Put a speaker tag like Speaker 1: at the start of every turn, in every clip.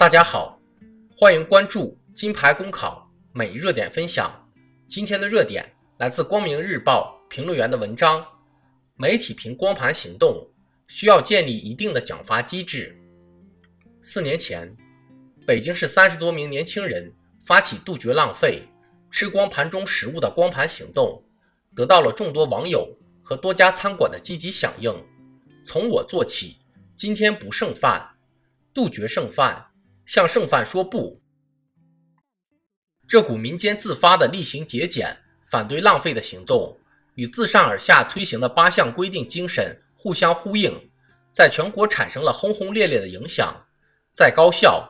Speaker 1: 大家好，欢迎关注金牌公考每日热点分享。今天的热点来自光明日报评论员的文章：媒体评光盘行动需要建立一定的奖罚机制。四年前，北京市三十多名年轻人发起杜绝浪费、吃光盘中食物的光盘行动，得到了众多网友和多家餐馆的积极响应。从我做起，今天不剩饭，杜绝剩饭。向剩饭说不！这股民间自发的厉行节俭、反对浪费的行动，与自上而下推行的八项规定精神互相呼应，在全国产生了轰轰烈烈的影响。在高校，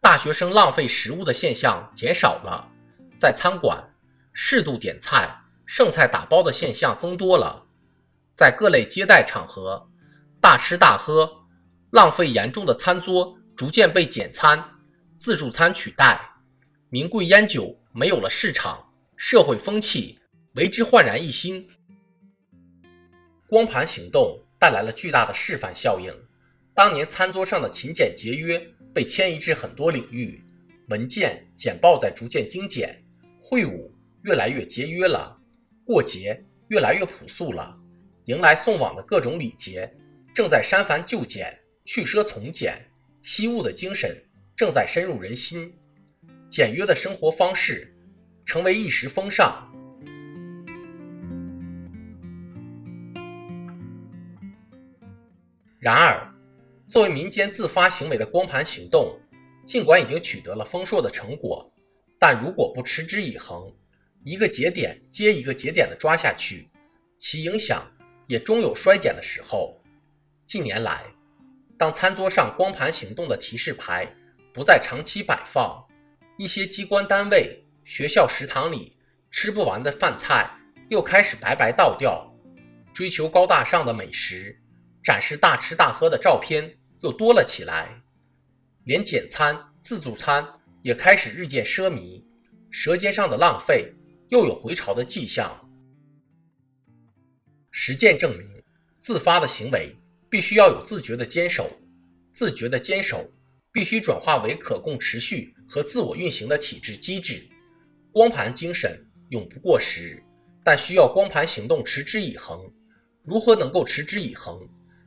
Speaker 1: 大学生浪费食物的现象减少了；在餐馆，适度点菜、剩菜打包的现象增多了；在各类接待场合，大吃大喝、浪费严重的餐桌。逐渐被简餐、自助餐取代，名贵烟酒没有了市场，社会风气为之焕然一新。光盘行动带来了巨大的示范效应，当年餐桌上的勤俭节约被迁移至很多领域，文件简报在逐渐精简，会晤越来越节约了，过节越来越朴素了，迎来送往的各种礼节正在删繁就简、去奢从简。惜物的精神正在深入人心，简约的生活方式成为一时风尚。然而，作为民间自发行为的光盘行动，尽管已经取得了丰硕的成果，但如果不持之以恒，一个节点接一个节点的抓下去，其影响也终有衰减的时候。近年来，当餐桌上光盘行动的提示牌不再长期摆放，一些机关单位、学校食堂里吃不完的饭菜又开始白白倒掉，追求高大上的美食、展示大吃大喝的照片又多了起来，连简餐、自助餐也开始日渐奢靡，舌尖上的浪费又有回潮的迹象。实践证明，自发的行为。必须要有自觉的坚守，自觉的坚守必须转化为可供持续和自我运行的体制机制。光盘精神永不过时，但需要光盘行动持之以恒。如何能够持之以恒，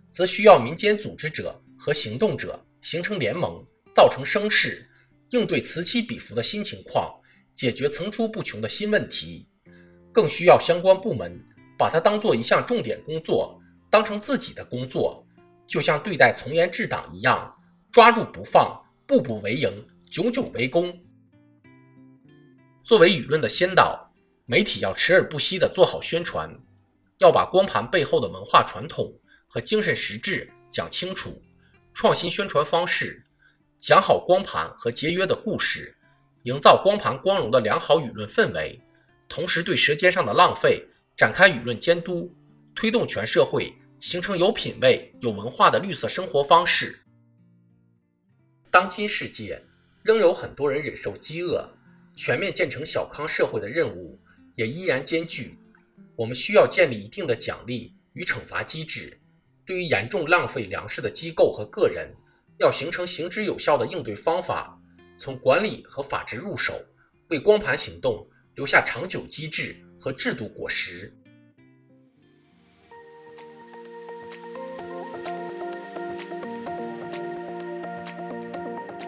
Speaker 1: 则需要民间组织者和行动者形成联盟，造成声势，应对此起彼伏的新情况，解决层出不穷的新问题。更需要相关部门把它当做一项重点工作。当成自己的工作，就像对待从严治党一样，抓住不放，步步为营，久久为功。作为舆论的先导，媒体要持而不息地做好宣传，要把光盘背后的文化传统和精神实质讲清楚，创新宣传方式，讲好光盘和节约的故事，营造光盘光荣的良好舆论氛围，同时对舌尖上的浪费展开舆论监督。推动全社会形成有品位、有文化的绿色生活方式。当今世界仍有很多人忍受饥饿，全面建成小康社会的任务也依然艰巨。我们需要建立一定的奖励与惩罚机制，对于严重浪费粮食的机构和个人，要形成行之有效的应对方法，从管理和法治入手，为光盘行动留下长久机制和制度果实。